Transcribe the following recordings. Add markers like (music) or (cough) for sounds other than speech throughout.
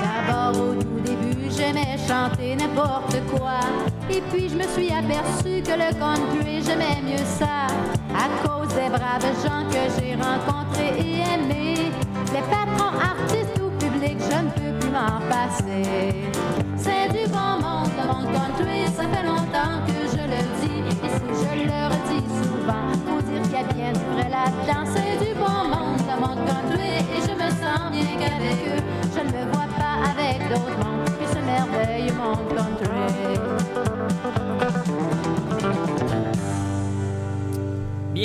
D'abord au tout début, j'aimais chanter n'importe quoi. Et puis je me suis aperçu que le country, j'aimais mieux ça. À cause des braves gens que j'ai rencontrés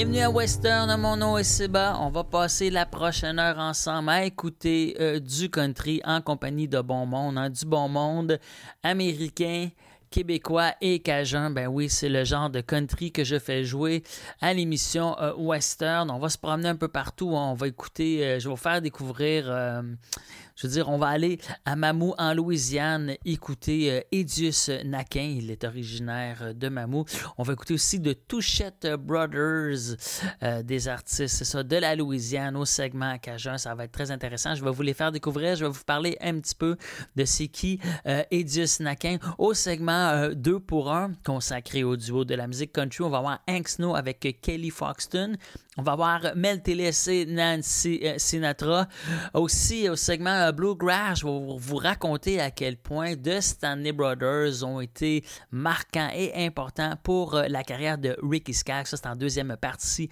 Bienvenue à Western, mon nom est Seba. On va passer la prochaine heure ensemble à écouter euh, du country en compagnie de bon monde, hein, du bon monde américain, québécois et cajun. Ben oui, c'est le genre de country que je fais jouer à l'émission euh, Western. On va se promener un peu partout. hein. On va écouter, euh, je vais vous faire découvrir. Je veux dire, on va aller à Mamou en Louisiane écouter euh, Edius Naquin. Il est originaire euh, de Mamou. On va écouter aussi de Touchette Brothers, euh, des artistes, c'est ça, de la Louisiane au segment Cajun. Ça va être très intéressant. Je vais vous les faire découvrir. Je vais vous parler un petit peu de c'est qui euh, Edius Naquin au segment 2 pour 1 consacré au duo de la musique country. On va avoir Hank Snow avec Kelly Foxton. On va voir Mel Tillis Nancy euh, Sinatra. Aussi, au segment euh, Bluegrass, je vais vous- raconter à quel point The Stanley Brothers ont été marquants et importants pour euh, la carrière de Ricky Skaggs. Ça, c'est en deuxième partie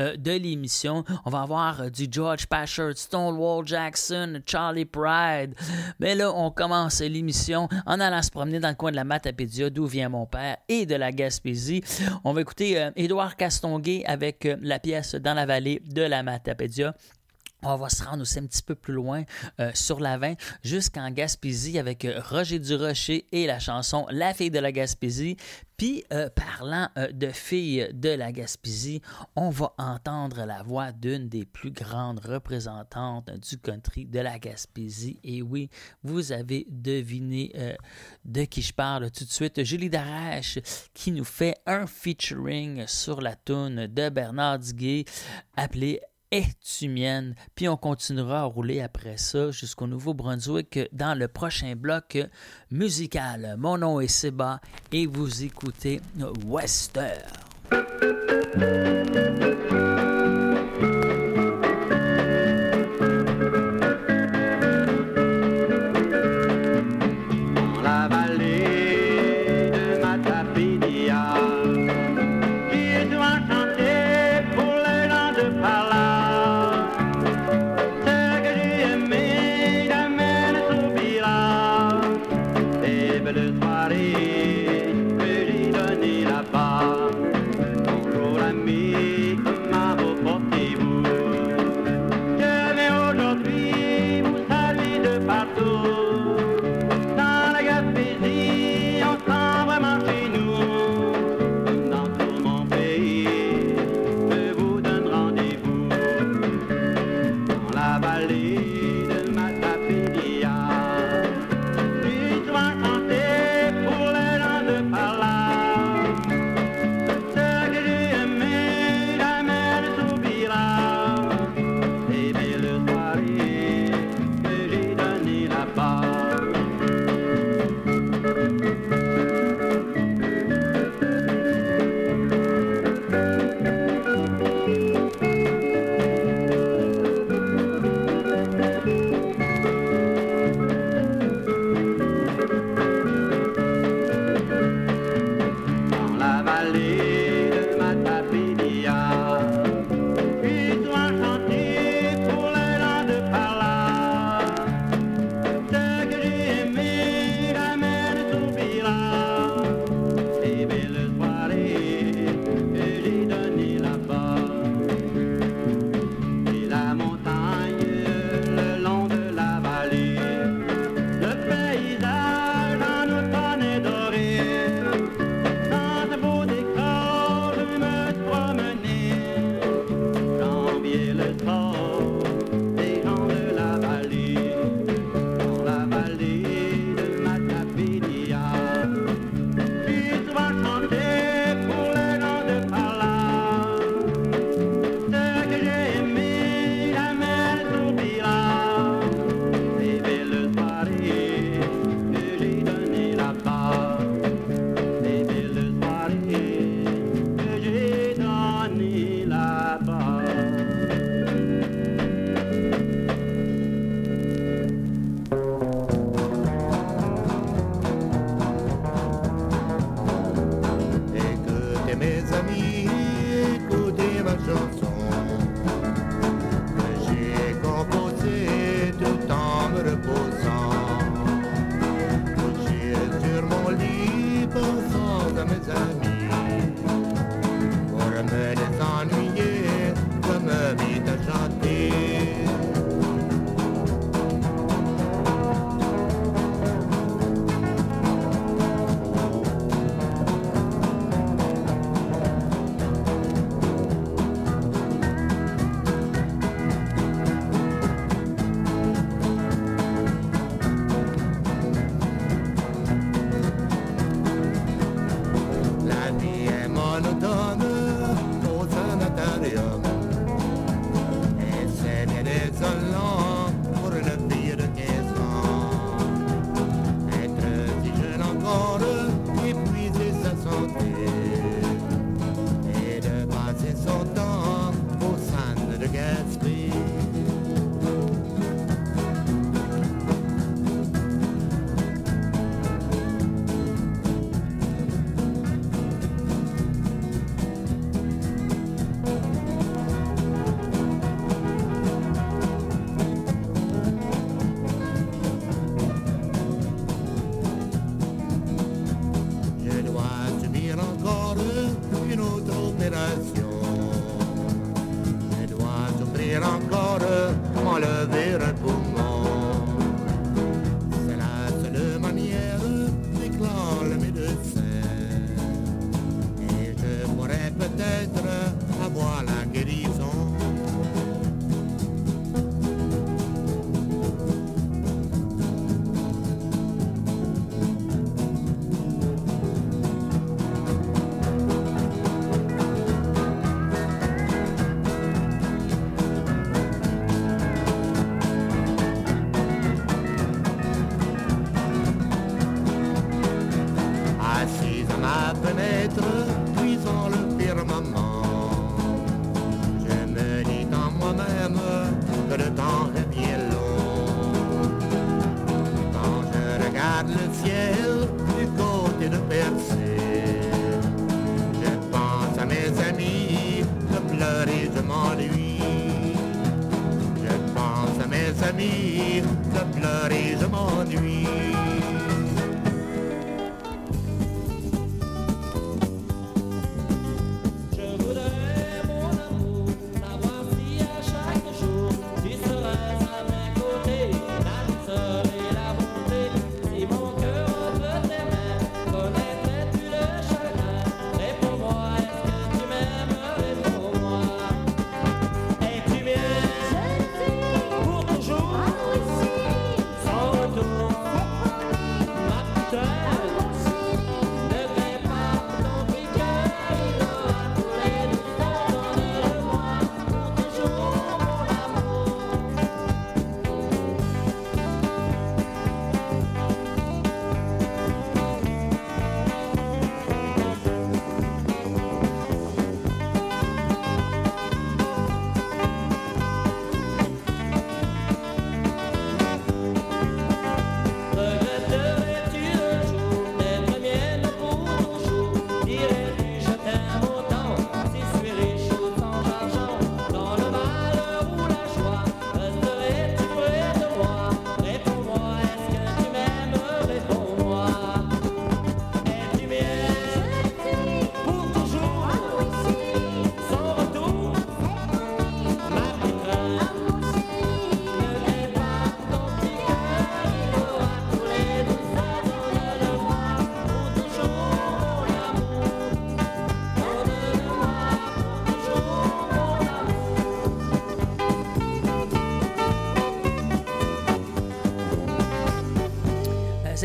euh, de l'émission. On va avoir du George Pashert, Stonewall Jackson, Charlie Pride. Mais là, on commence l'émission en allant se promener dans le coin de la Matapédia, d'où vient mon père, et de la Gaspésie. On va écouter Édouard Castonguay avec la pièce Dans la vallée de la Matapédia. On va se rendre aussi un petit peu plus loin euh, sur la 20 jusqu'en Gaspésie avec euh, Roger Durocher et la chanson La fille de la Gaspésie. Puis, euh, parlant de filles de la Gaspésie, on va entendre la voix d'une des plus grandes représentantes du country de la Gaspésie. Et oui, vous avez deviné de qui je parle tout de suite. Julie Darache qui nous fait un featuring sur la tune de Bernard Diguet appelée es-tu mienne? Puis on continuera à rouler après ça jusqu'au Nouveau-Brunswick dans le prochain bloc musical. Mon nom est Seba et vous écoutez Western.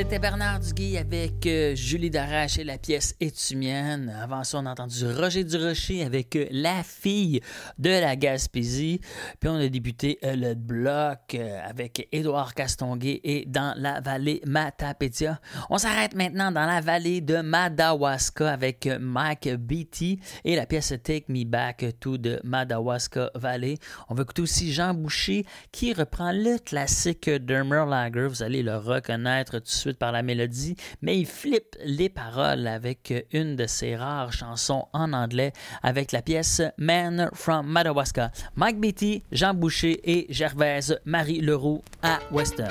C'était Bernard Duguay avec euh, Julie Darache et la pièce Es-tu mienne? Avant ça, on a entendu Roger Durocher avec euh, La fille de la Gaspésie. Puis on a débuté euh, le bloc avec Édouard Castonguay et dans la vallée Matapédia. On s'arrête maintenant dans la vallée de Madawaska avec Mike Beatty et la pièce Take Me Back to the Madawaska Valley. On va écouter aussi Jean Boucher qui reprend le classique Dermer Lager. Vous allez le reconnaître tout de suite par la mélodie, mais il flippe les paroles avec une de ses rares chansons en anglais avec la pièce Man from Madawaska. Mike Beatty, Jean Boucher et Gervaise Marie Leroux à Western.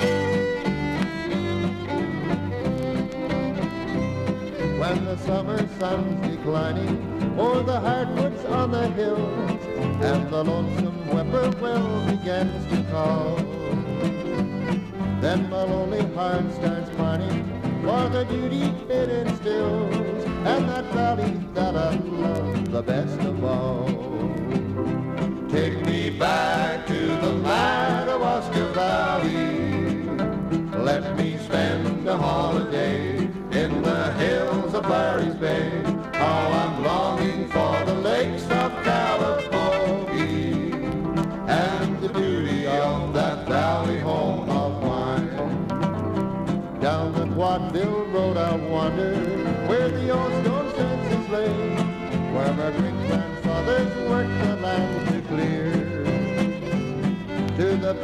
When the summer sun's declining o'er the on the hills, and the lonesome. Then my lonely heart starts pining for the duty it instills, and that valley that I love the best of all.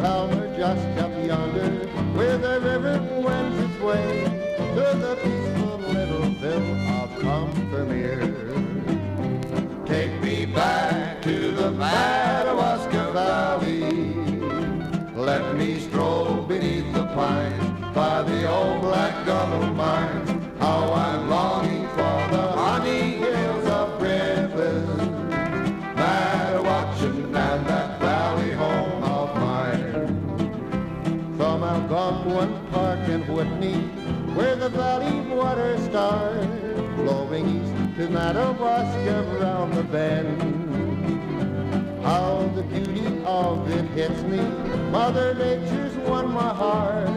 Palmer just up yonder, where the river wends its way, to the peaceful little ville of Combermere. Take me back to the Madawaska Valley. Let me stroll beneath the pines by the old black gummo mines. How I'm longing where the valley water starts flowing east to Madawaska round the bend. How the beauty of it hits me, Mother Nature's won my heart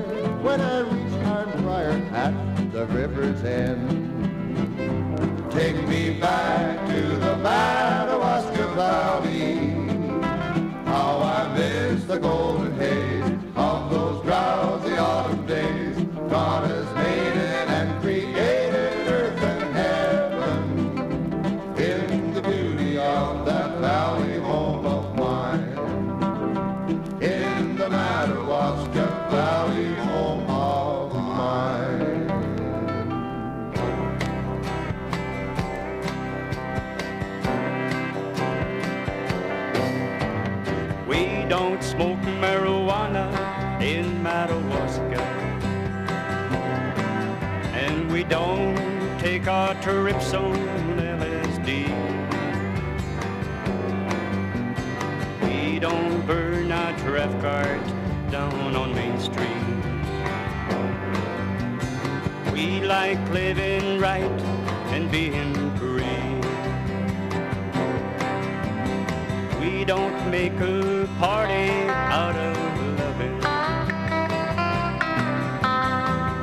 when I reach Hardbrier at the river's end. Take me back to the Madawaska Valley. How I miss the golden was Valley home of mine. We don't smoke marijuana in Madawaska, and we don't take our trips on LSD. We don't burn our draft cards down on Main Street. We like living right and being free. We don't make a party out of loving.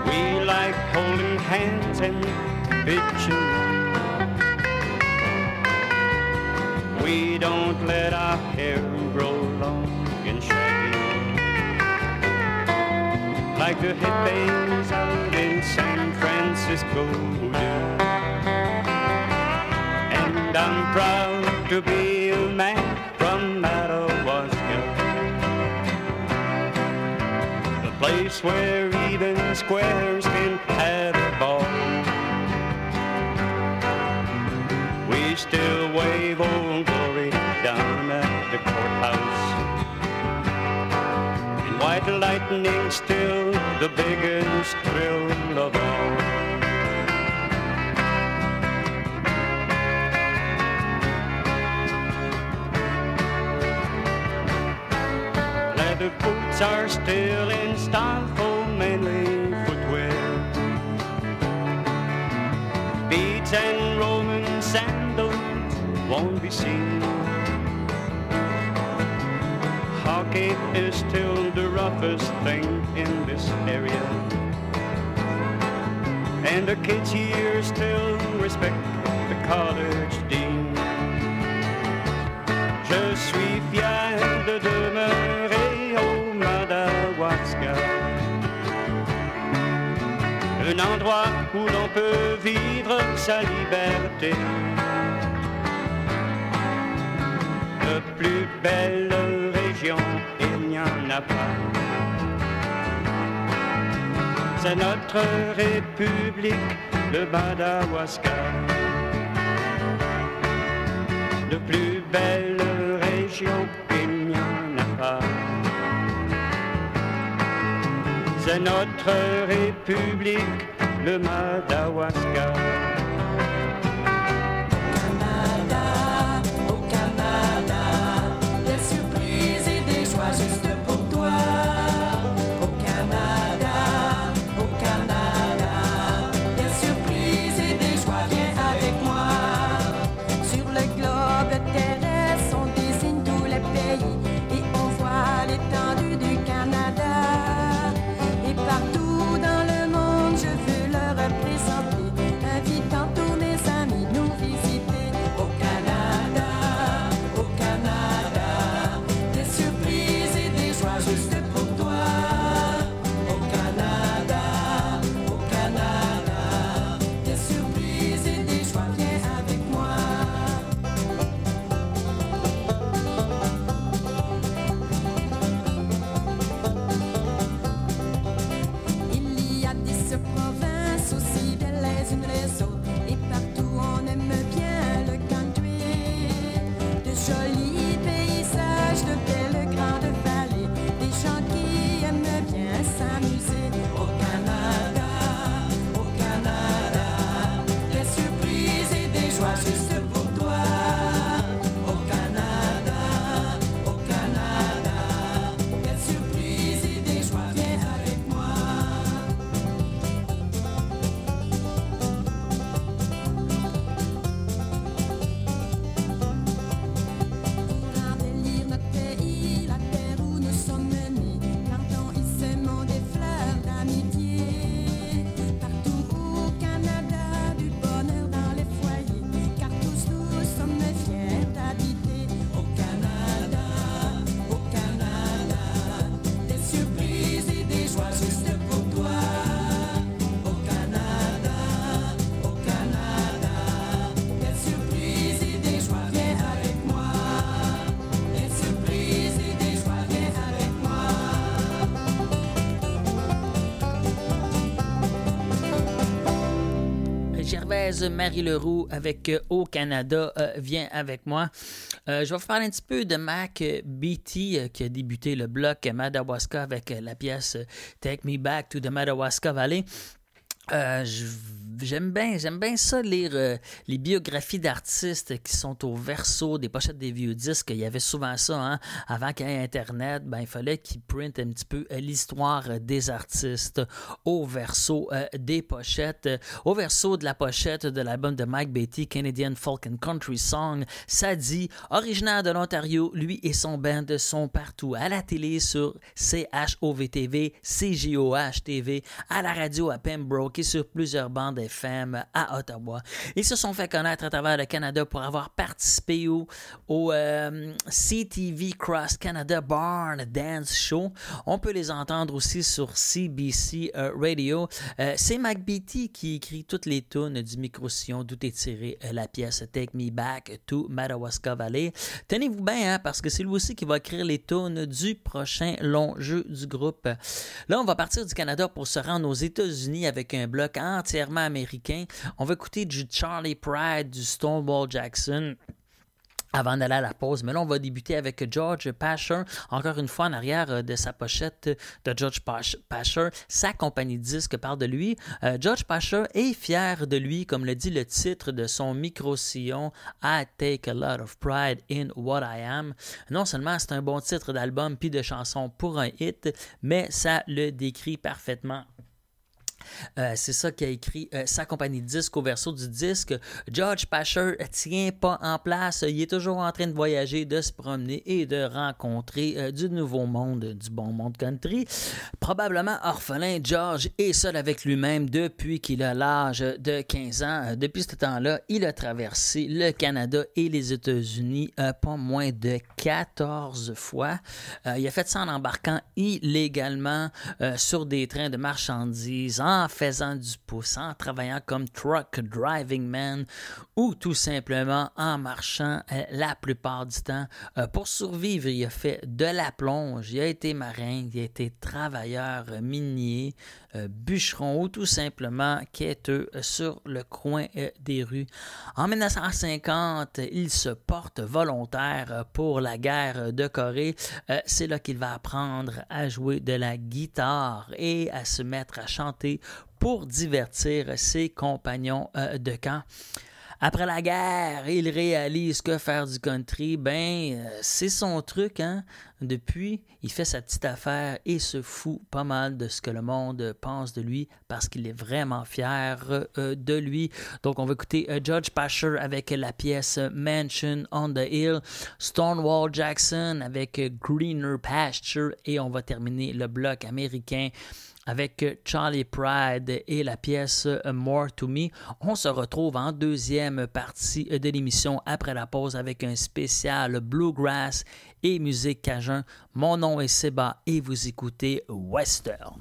We like holding hands and bitching. We don't let our hair Like the hippies out in San Francisco. And I'm proud to be a man from Madawaska. The place where even squares can have a ball. We still wave old glory down at the courthouse. And white lightning still the biggest thrill of all. Leather boots are still in style for manly footwear. Beads and Roman sandals won't be seen. Hockey is still the roughest thing in this area. And the kids here still respect the college dean. Je suis fier de demeurer au Madawaska. Un endroit où l'on peut vivre sa liberté. De plus belle C'est notre république, le Madawaska. De plus belle région, il n'y en a pas. C'est notre république, le Madawaska. Y a Marie Leroux avec euh, Au Canada, euh, viens avec moi. Euh, je vais vous parler un petit peu de Mac euh, qui a débuté le bloc Madawaska avec la pièce Take Me Back to the Madawaska Valley. Euh, j'aime bien, j'aime bien ça lire euh, les biographies d'artistes qui sont au verso des pochettes des vieux disques. Il y avait souvent ça, hein. Avant qu'il y ait Internet, ben il fallait qu'ils printent un petit peu euh, l'histoire des artistes au verso des pochettes. Au verso de la pochette de l'album de Mike Beatty, Canadian Folk and Country Song, ça dit originaire de l'Ontario, lui et son band sont partout à la télé sur CHOV-TV, CJOH-TV, à la radio à Pembroke sur plusieurs bandes FM à Ottawa. Ils se sont fait connaître à travers le Canada pour avoir participé au, euh, CTV Cross Canada Barn Dance Show. On peut les entendre aussi sur CBC euh, Radio. Euh, C'est Mac Beatty qui écrit toutes les tunes du micro-sillon d'où est tirée la pièce Take Me Back to Madawaska Valley. Tenez-vous bien, hein, parce que c'est lui aussi qui va écrire les tunes du prochain long jeu du groupe. Là, on va partir du Canada pour se rendre aux États-Unis avec un bloc entièrement américain. On va écouter du Charlie Pride, du Stonewall Jackson avant d'aller à la pause. Mais là, on va débuter avec George Pasher, encore une fois en arrière euh, de sa pochette de George Pash- Pasher. Sa compagnie de disques parle de lui. Euh, George Pasher est fier de lui, comme le dit le titre de son micro-sillon I Take a Lot of Pride in What I Am. Non seulement c'est un bon titre d'album puis de chanson pour un hit, mais ça le décrit parfaitement. Euh, c'est ça qui a écrit euh, sa compagnie de disques au verso du disque. George Pasher tient pas en place. Il est toujours en train de voyager, de se promener et de rencontrer euh, du nouveau monde, du bon monde country. Probablement orphelin, George est seul avec lui-même depuis qu'il a l'âge de 15 ans. Depuis ce temps-là, il a traversé le Canada et les États-Unis pas moins de 14 fois. Il a fait ça en embarquant illégalement sur des trains de marchandises, faisant du pouce, en travaillant comme truck driving man ou tout simplement en marchant euh, la plupart du temps. Euh, pour survivre, il a fait de la plonge, il a été marin, il a été travailleur minier, bûcheron ou tout simplement quêteux euh, sur le coin euh, des rues. En 1950, il se porte volontaire euh, pour la guerre de Corée. Euh, C'est là qu'il va apprendre à jouer de la guitare et à se mettre à chanter pour divertir ses compagnons euh, de camp. Après la guerre, il réalise que faire du country, ben, euh, c'est son truc, hein. Depuis, il fait sa petite affaire et se fout pas mal de ce que le monde pense de lui parce qu'il est vraiment fier euh, de lui. Donc, on va écouter euh, George Pasher avec la pièce Mansion on the Hill, Stonewall Jackson avec euh, Greener Pasture et on va terminer le bloc américain avec Charlie Pride et la pièce More to Me. On se retrouve en deuxième partie de l'émission après la pause avec un spécial Bluegrass et musique cajun. Mon nom est Seba et vous écoutez Western.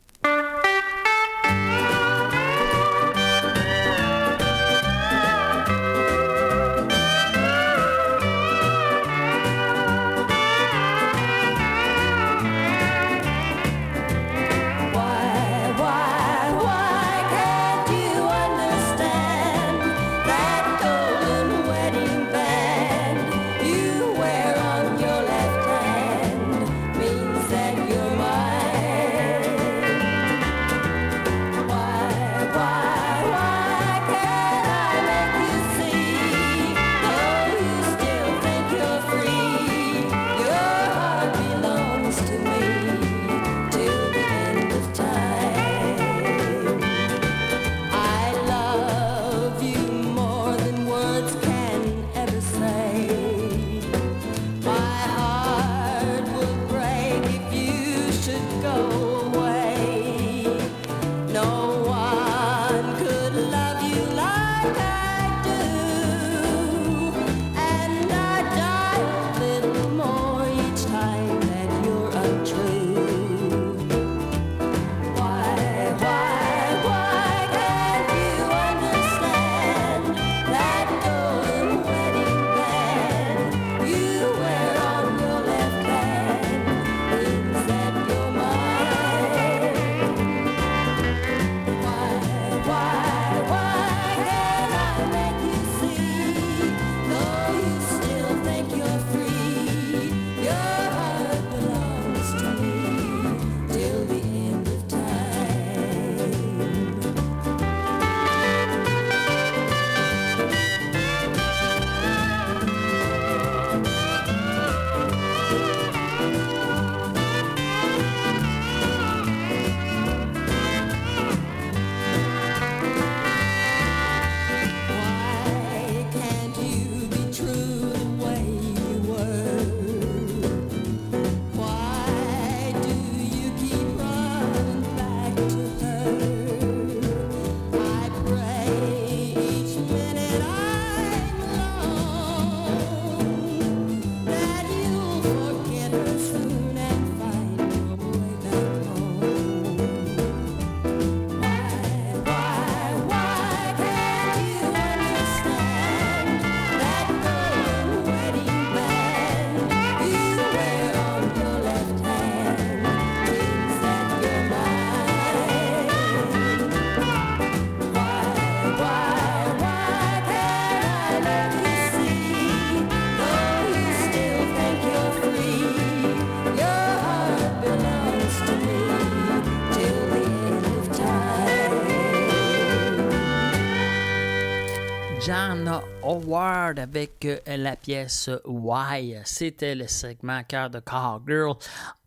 Avec euh, la pièce Why. C'était le segment cœur de Cowgirl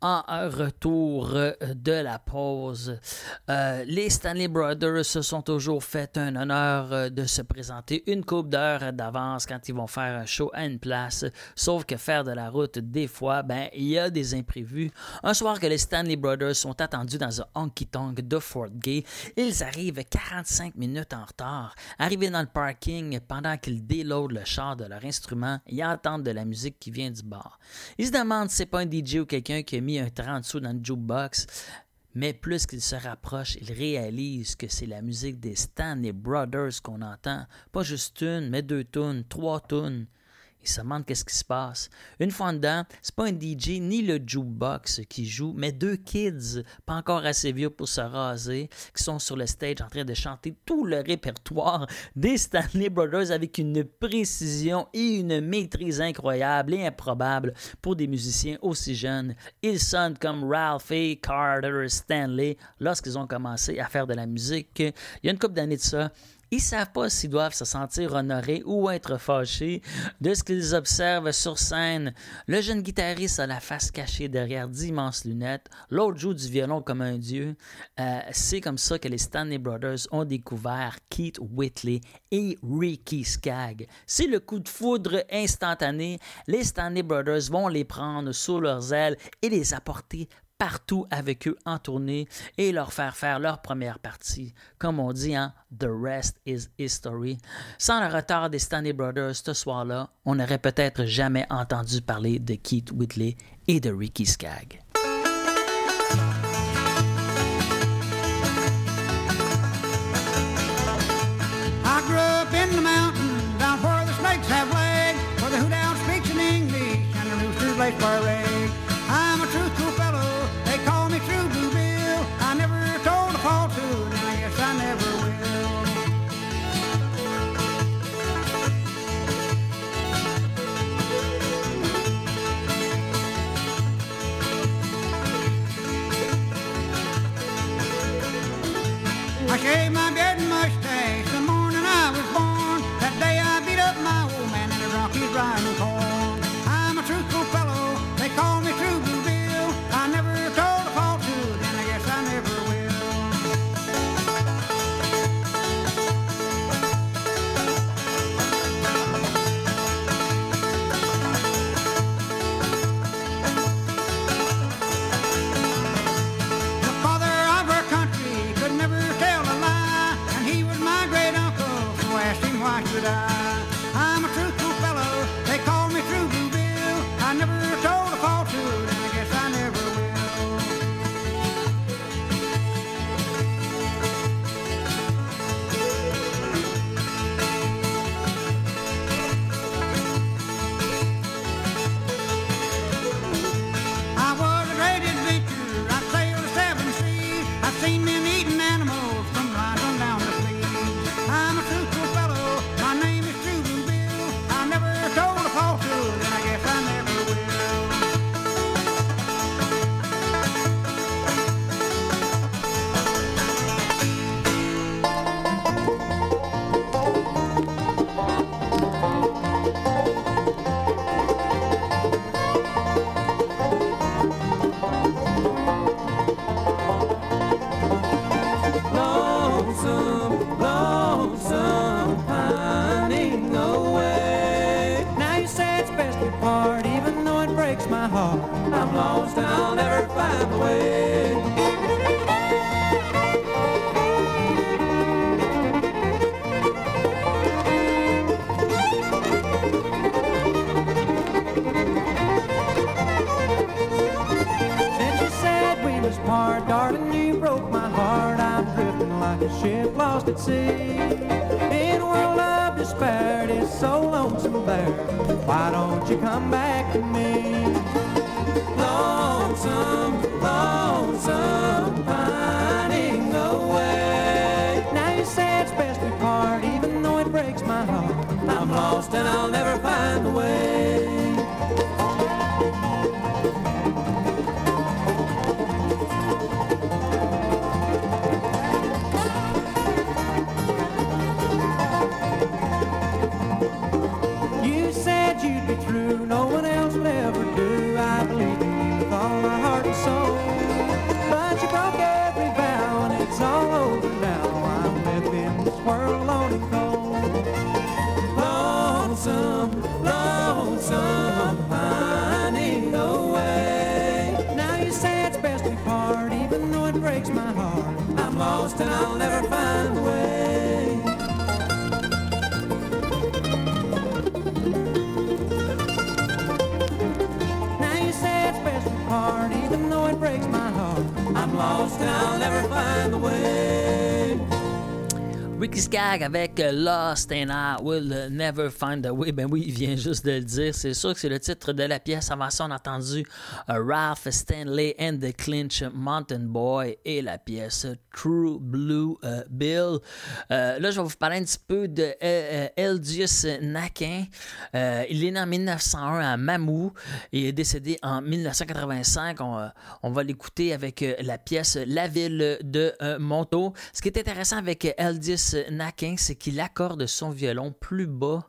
en retour euh, de la pause. Euh, les Stanley Brothers se sont toujours fait un honneur euh, de se présenter une coupe d'heures d'avance quand ils vont faire un show à une place. Sauf que faire de la route, des fois, ben, il y a des imprévus. Un soir que les Stanley Brothers sont attendus dans un honky tonk de Fort Gay, ils arrivent 45 minutes en retard. Arrivés dans le parking pendant qu'ils déloadent le char de leur instrument et entendent de la musique qui vient du bar. Ils se demandent si c'est pas un DJ ou quelqu'un qui a mis un 30 sous dans le jukebox. Mais plus qu'ils se rapprochent, ils réalisent que c'est la musique des Stanley Brothers qu'on entend. Pas juste une, mais deux tunes, trois tunes. Ils se demandent qu'est-ce qui se passe. Une fois en dedans, c'est pas un DJ ni le jukebox qui joue, mais deux kids, pas encore assez vieux pour se raser, qui sont sur le stage en train de chanter tout le répertoire des Stanley Brothers avec une précision et une maîtrise incroyable et improbable pour des musiciens aussi jeunes. Ils sonnent comme Ralphie, Carter, Stanley lorsqu'ils ont commencé à faire de la musique. Il y a une couple d'années de ça. Ils savent pas s'ils doivent se sentir honorés ou être fâchés de ce qu'ils observent sur scène. Le jeune guitariste a la face cachée derrière d'immenses lunettes. L'autre joue du violon comme un dieu. Euh, c'est comme ça que les Stanley Brothers ont découvert Keith Whitley et Ricky Skaggs. C'est le coup de foudre instantané. Les Stanley Brothers vont les prendre sous leurs ailes et les apporter partout avec eux en tournée et leur faire faire leur première partie. Comme on dit, hein, The rest is history. Sans le retard des Stanley Brothers ce soir-là, on n'aurait peut-être jamais entendu parler de Keith Whitley et de Ricky Skaggs. Lost and I'll I'm lost and I'll never find the way. Now you say it's best we part, even though it breaks my heart. I'm lost and I'll never find the way. Ricky Skagg avec Lost and I Will Never Find a Way. Ben oui, il vient juste de le dire. C'est sûr que c'est le titre de la pièce. Avant ça, on a entendu euh, Ralph Stanley and the Clinch Mountain Boy et la pièce True Blue euh, Bill. Euh, là, je vais vous parler un petit peu de Eldius Nakin. Il est né en 1901 à Mamou. Il est décédé en 1985. On, va l'écouter avec la pièce La ville de Montaut. Ce qui est intéressant avec Eldius Nakin, c'est qu'il accorde son violon plus bas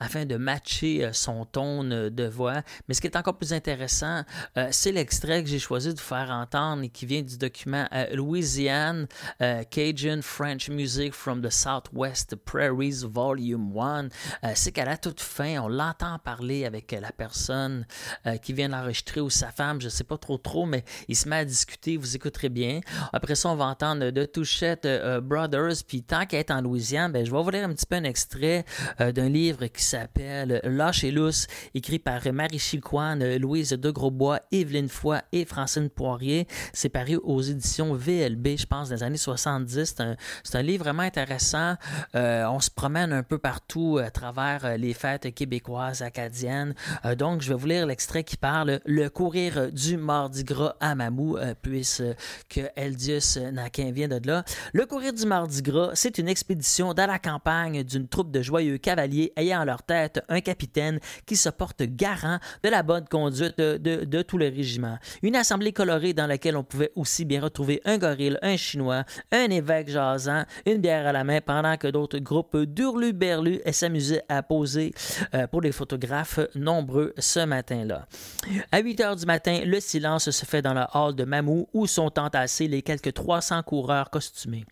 afin de matcher euh, son ton euh, de voix. Mais ce qui est encore plus intéressant, euh, c'est l'extrait que j'ai choisi de faire entendre et qui vient du document Louisiane Cajun French Music from the Southwest Prairies Volume 1. Euh, c'est qu'à la toute fin, on l'entend parler avec la personne qui vient d'enregistrer ou sa femme, je sais pas trop trop, mais il se met à discuter, vous écouterez bien. Après ça, on va entendre de Touchette Brothers, puis tant qu'à être en Louisiane, ben, je vais vous lire un petit peu un extrait d'un livre qui s'appelle Lâche et lousse, écrit par Marie Chicoine, Louise de Grosbois, Evelyne Foy et Francine Poirier. C'est paru aux éditions VLB, je pense, dans les années 70. C'est un, livre vraiment intéressant. Euh, on se promène un peu partout à travers euh, les fêtes québécoises, acadiennes. Euh, donc, je vais vous lire l'extrait qui parle Le courir du Mardi Gras à Mamou, puisque Eldius Naquin vient de là. Le courir du Mardi Gras, c'est une expédition dans la campagne d'une troupe de joyeux cavaliers ayant à tête un capitaine qui se porte garant de la bonne conduite de, tout le régiment. Une assemblée colorée dans laquelle on pouvait aussi bien retrouver un gorille, un chinois, un évêque jasant, une bière à la main, pendant que d'autres groupes d'hurlu-berlu s'amusaient à poser euh, pour les photographes nombreux ce matin-là. À 8 heures du matin, le silence se fait dans la hall de Mamou où sont entassés les quelques 300 coureurs costumés.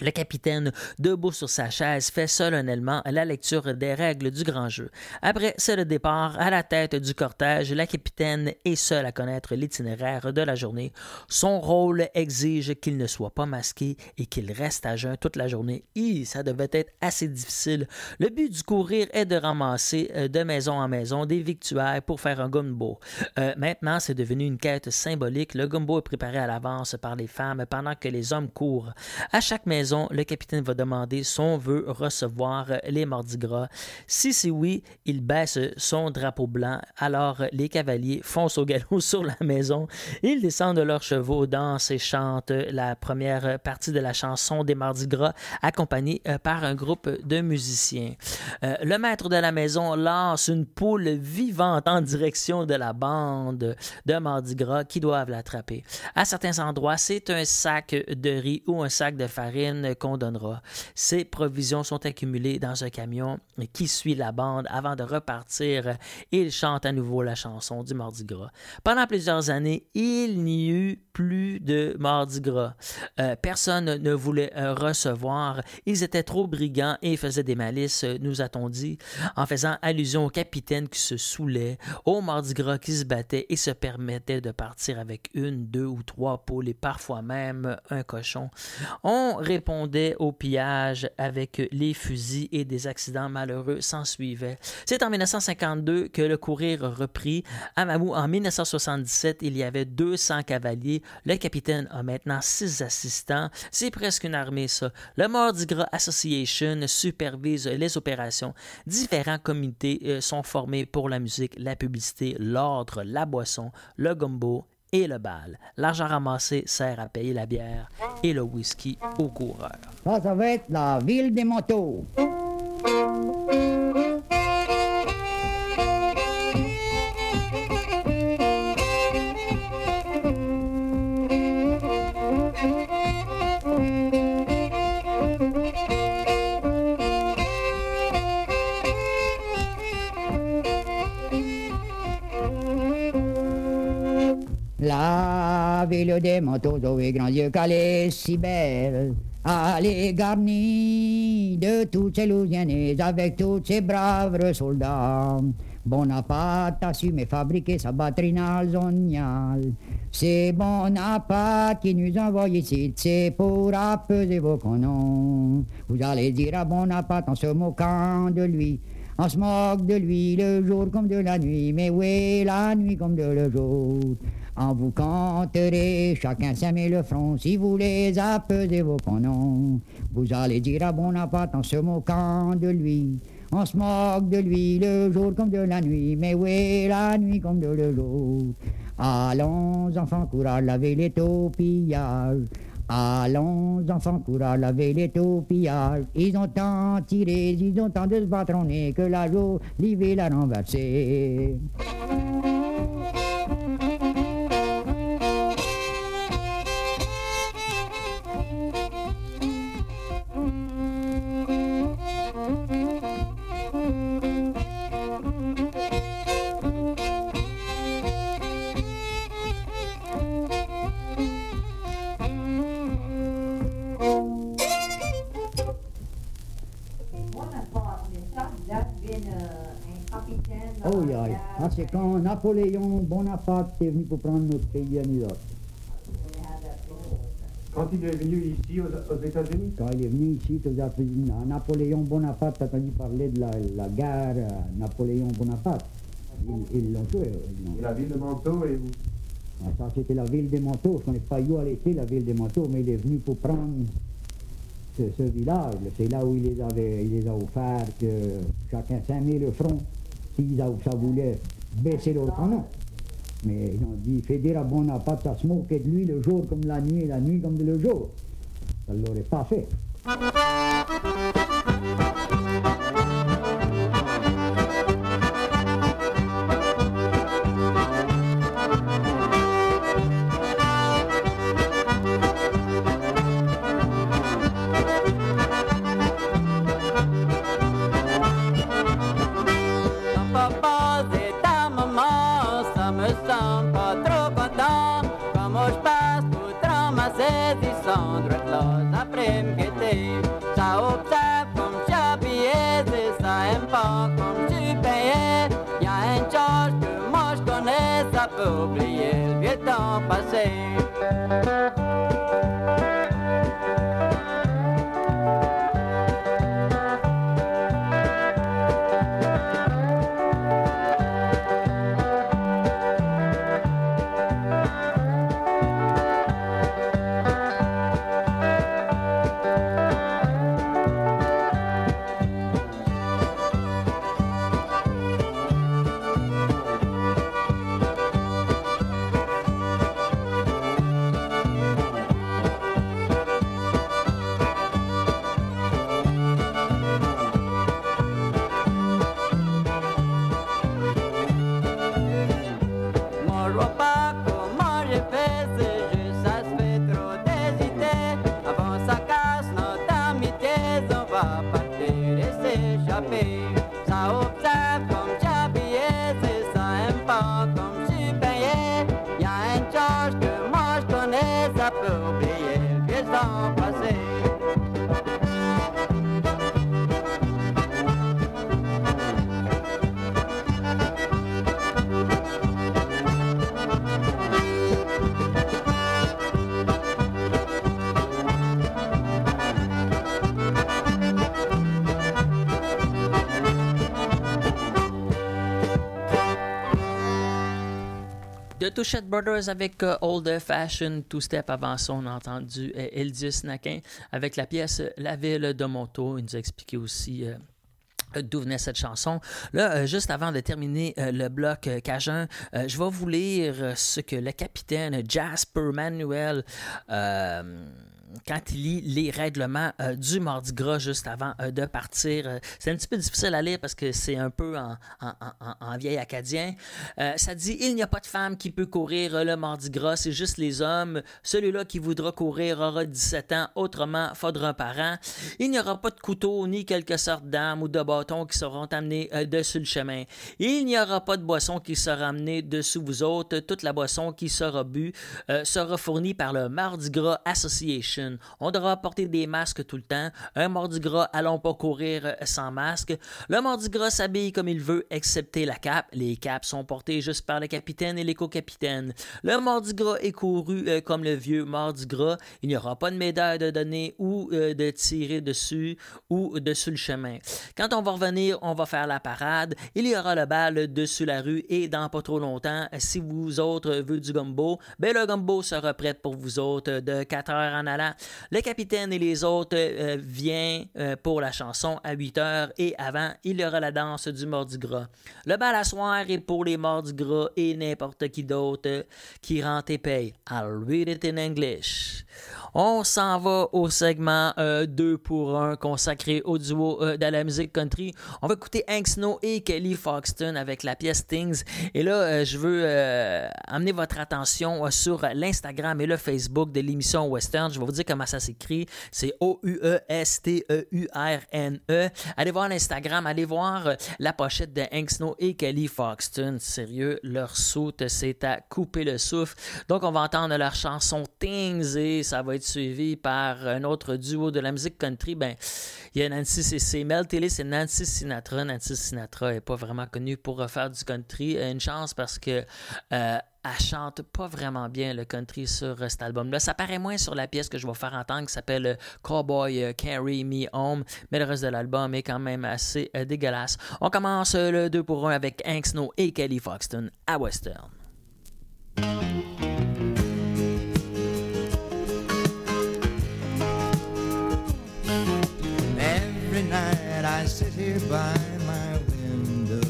Le capitaine, debout sur sa chaise, fait solennellement la lecture des règles du grand jeu. Après, c'est le départ à la tête du cortège. La capitaine est seule à connaître l'itinéraire de la journée. Son rôle exige qu'il ne soit pas masqué et qu'il reste à jeun toute la journée. Ça devait être assez difficile. Le but du courir est de ramasser euh, de maison en maison des victuailles pour faire un gumbo. Euh, maintenant, c'est devenu une quête symbolique. Le gumbo est préparé à l'avance par les femmes pendant que les hommes courent. À chaque maison, le capitaine va demander si on veut recevoir les mardis gras. Si c'est oui, il baisse son drapeau blanc. Alors, les cavaliers foncent au galop (laughs) sur la maison. Ils descendent de leurs chevaux, dansent et chantent la première partie de la chanson des mardis gras, accompagnée euh, par un groupe de musiciens. Euh, le maître de la maison lance une poule vivante en direction de la bande de Mardi Gras qui doivent l'attraper. À certains endroits, c'est un sac de riz ou un sac de farine qu'on donnera. Ces provisions sont accumulées dans un camion qui suit la bande avant de repartir. Il chante à nouveau la chanson du Mardi Gras. Pendant plusieurs années, il n'y eut plus de Mardi Gras. Euh, personne ne voulait euh, recevoir. Ils étaient trop brigands et faisaient des malices, euh, nous a-t-on dit, en faisant allusion au capitaine qui se saoulait, au Mardi Gras qui se battait et se permettait de partir avec une, deux ou trois poules et parfois même un cochon. On au pillage avec les fusils et des accidents malheureux s'ensuivaient. C'est en 1952 que le courir reprit. À Mamou, en 1977, il y avait 200 cavaliers. Le capitaine a maintenant 6 assistants. C'est presque une armée, ça. Le Mardi Gras Association supervise les opérations. Différents comités euh, sont formés pour la musique, la publicité, l'ordre, la boisson, le gumbo et le bal. L'argent ramassé sert à payer la bière et le whisky aux coureurs. Ça, ça va être la ville des motos. La ville des motos aux grands yeux calés si belle. Elle est garnie de toutes ces Louisianaises avec tous ces braves soldats. Bonaparte a su me fabriquer sa batterie zoniale. C'est Bonaparte qui nous envoie ici, c'est pour apaiser vos canons. Vous allez dire à Bonaparte en se moquant de lui. On se moque de lui le jour comme de la nuit, mais oui, la nuit comme de le jour. En vous canterez, chacun s'aimer le front, si vous les apesez vos pronoms. Vous allez dire à Bonaparte en se moquant de lui. On se moque de lui le jour comme de la nuit, mais oui, la nuit comme de le jour? Allons, enfants, courage, laver les taupillages. Allons, enfants, courage, laver les taupillages. Ils ont tant tiré, ils ont tant de se patronner que la jour, l'hiver l'a renversé. C'est quand Napoléon Bonaparte est venu pour prendre notre pays à New York. Quand il est venu ici aux, aux États-Unis? Quand il est venu ici, aux États-Unis, Napoléon Bonaparte, t'as entendu parler de la, la guerre Napoléon Bonaparte. Ils l'ont tué. Et la ville de Manteau et où? Ah, ça, c'était la ville des manteaux. Je connais pas où elle était, la ville des manteaux, mais il est venu pour prendre ce, ce village. C'est là où il les, avait, il les a offert que chacun s'aimait le front, s'ils a- ça voulait baisser l'autre nom. Mais ils ont dit, fait dire à Bonaparte, ça se de lui le jour comme la nuit la nuit comme le jour. Ça ne l'aurait pas fait. Touchette Brothers avec euh, Old Fashion Two Step. Avant ça, on a entendu euh, Naquin avec la pièce La ville de Monto. Il nous a expliqué aussi. euh, D'où venait cette chanson. Là, euh, juste avant de terminer euh, le bloc euh, Cajun, euh, je vais vous lire euh, ce que le capitaine Jasper Manuel, euh, quand il lit les règlements euh, du Mardi Gras juste avant euh, de partir, euh, c'est un petit peu difficile à lire parce que c'est un peu en, en- en- vieil acadien. Ça dit Il n'y a pas de femme qui peut courir le Mardi Gras, c'est juste les hommes. Celui-là qui voudra courir aura 17 ans, autrement, faudra un parent. Il n'y aura pas de couteau ni quelque sorte d'armes ou de bâtons qui seront amenés dessus le chemin. Il n'y aura pas de boisson qui sera amenée dessous vous autres. Toute la boisson qui sera bue euh, sera fournie par le Mardi Gras Association. On devra porter des masques tout le temps. Un Mardi Gras, allons pas courir euh, sans masque. Le Mardi Gras s'habille comme il veut, excepté la cape. Les capes sont portées juste par le capitaine et les co-capitaines. Le Mardi Gras est couru euh, comme le vieux Mardi Gras. Il n'y aura pas de médaille de donner ou euh, de tirer dessus ou dessus le chemin. Quand on va revenir, on va faire la parade. Il y aura le bal dessus la rue et dans pas trop longtemps, si vous autres voulez du gumbo, ben le gumbo sera prêt pour vous autres de 4 heures en allant. Le capitaine et les autres euh, viennent euh, pour la chanson à 8 heures et avant, il y aura la danse du Mardi Gras. Le bal à soir est pour les Mardi Gras et n'importe qui d'autre qui rentre et paye. I'll read it in English. On s'en va au segment 2 pour 1 consacré au duo euh, de la musique country. On va écouter Hank Snow et Kelly Foxton avec la pièce Things. Et là, euh, je veux euh, amener votre attention euh, sur l'Instagram et le Facebook de l'émission Western. Je vais vous dire comment ça s'écrit. C'est O-U-E-S-T-E-U-R-N-E. Allez voir l'Instagram, allez voir euh, la pochette de Hank Snow et Kelly Foxton. Sérieux, leur soute, c'est à couper le souffle. Donc, on va entendre leur chanson Things et ça va être suivi par un autre duo de la musique country. Ben, il y a Nancy, c'est Mel Tillis et Nancy Sinatra. Nancy Sinatra n'est pas vraiment connue pour refaire du country. Une chance parce que euh, elle chante pas vraiment bien le country sur euh, cet album-là. Ça paraît moins sur la pièce que je vais faire entendre qui s'appelle euh, Cowboy euh, Carry Me Home, mais le reste de l'album est quand même assez dégueulasse. On commence le 2 pour 1 avec Hank Snow et Kelly Foxton à Western. Night I sit here by my window,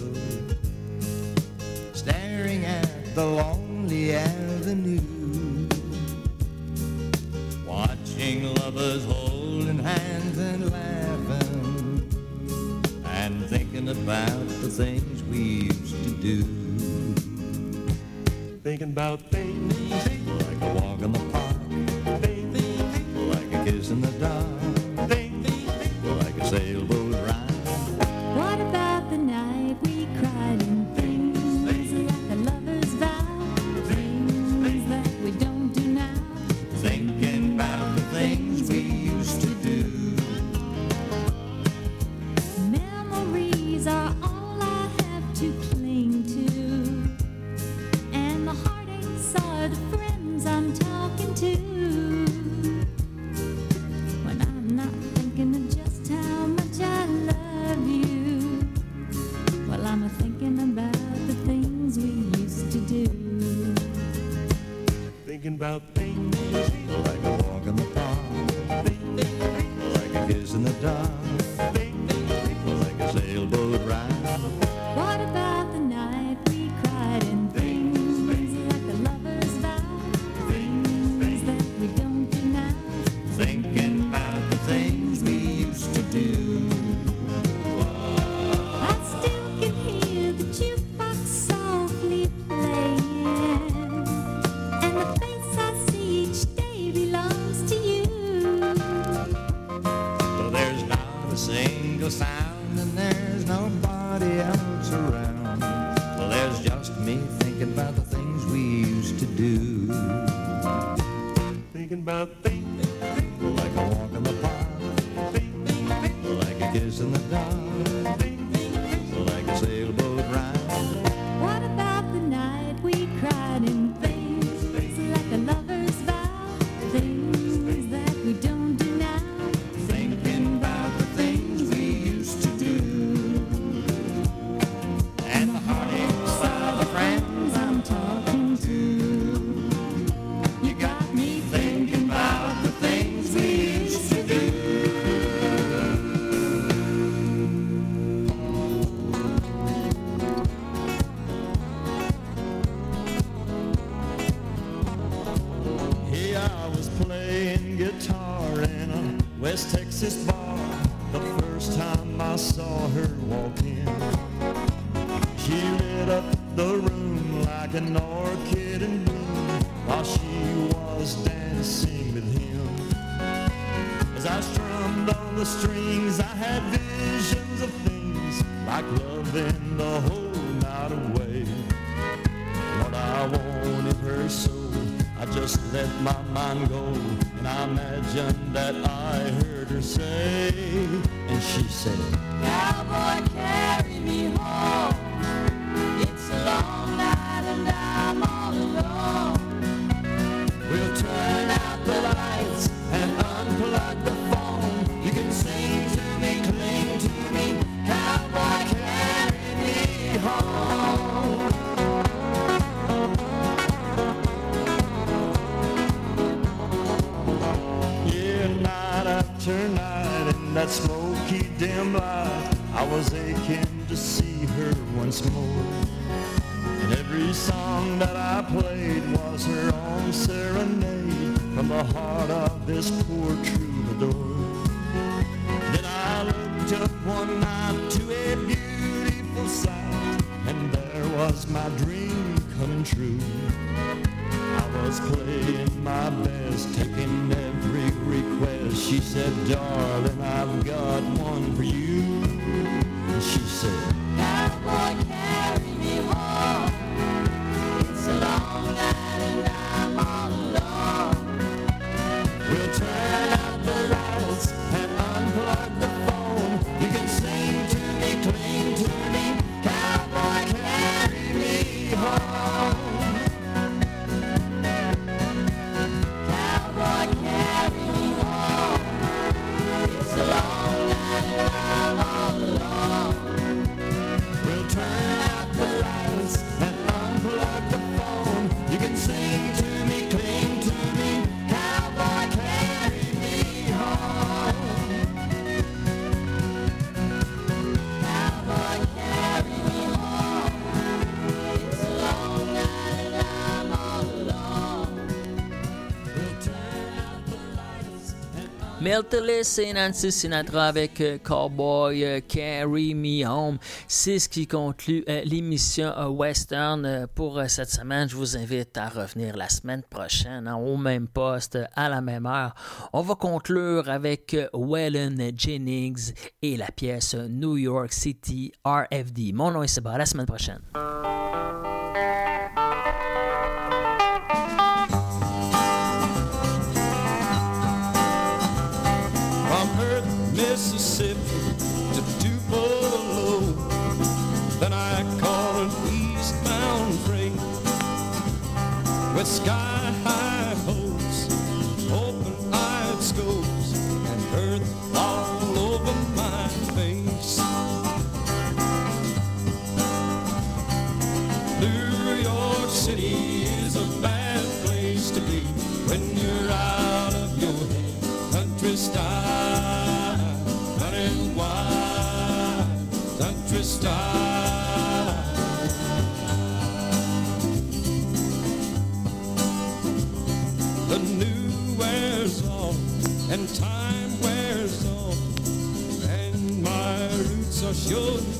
staring at the lonely avenue, watching lovers holding hands and laughing, and thinking about the things we used to do. Thinking about things like a walk in the park, like a kiss in the dark sailboat up the room like an orchid in bloom while she was dancing with him. As I strummed on the strings, I had visions of things like loving the whole night away. What I wanted her so, I just let my mind go, and I imagined that I heard her say, and she said, Cowboy, carry me home. once more. Nancy Sinatra avec euh, Cowboy euh, Carry Me Home. C'est ce qui conclut euh, l'émission Western pour cette semaine. Je vous invite à revenir la semaine prochaine hein, au même poste, à la même heure. On va conclure avec Wellen Jennings et la pièce New York City RFD. Mon nom est Seba. À la semaine prochaine. with sky. and time wears on, and my roots are sure.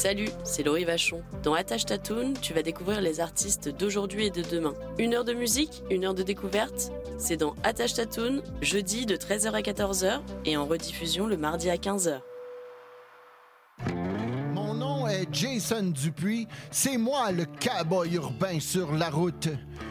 Salut, c'est Laurie Vachon. Dans Attache Tatoon, tu vas découvrir les artistes d'aujourd'hui et de demain. Une heure de musique, une heure de découverte. C'est dans Attache Tatoon, jeudi de 13h à 14h et en rediffusion le mardi à 15h. Mon nom est Jason Dupuis. C'est moi le cowboy urbain sur la route.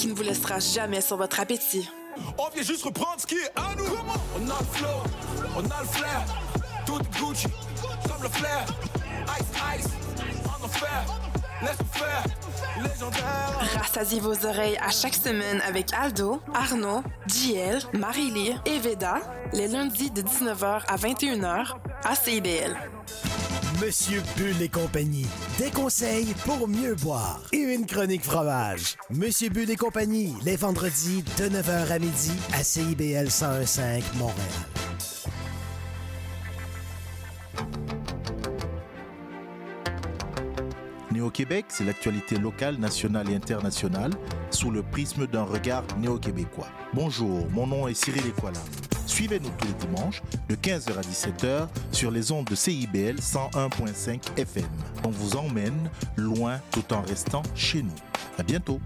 qui ne vous laissera jamais sur votre appétit. On vient juste reprendre ce qui est à nous. On a le flow, on a le flair. Tout Gucci, comme le flair. Ice, ice, on en fait. Laisse faire, légendaire. Rassasiez vos oreilles à chaque semaine avec Aldo, Arnaud, JL, Marie-Lee et Veda, les lundis de 19h à 21h à CIBL. Monsieur Bull et compagnie. Des conseils pour mieux boire. Et une chronique fromage. Monsieur Bull et compagnie, les vendredis de 9h à midi à CIBL 1015 Montréal. Néo-Québec, c'est l'actualité locale, nationale et internationale sous le prisme d'un regard néo-québécois. Bonjour, mon nom est Cyril Equala. Suivez-nous tous les dimanches de 15h à 17h sur les ondes de CIBL 101.5 FM. On vous emmène loin tout en restant chez nous. À bientôt.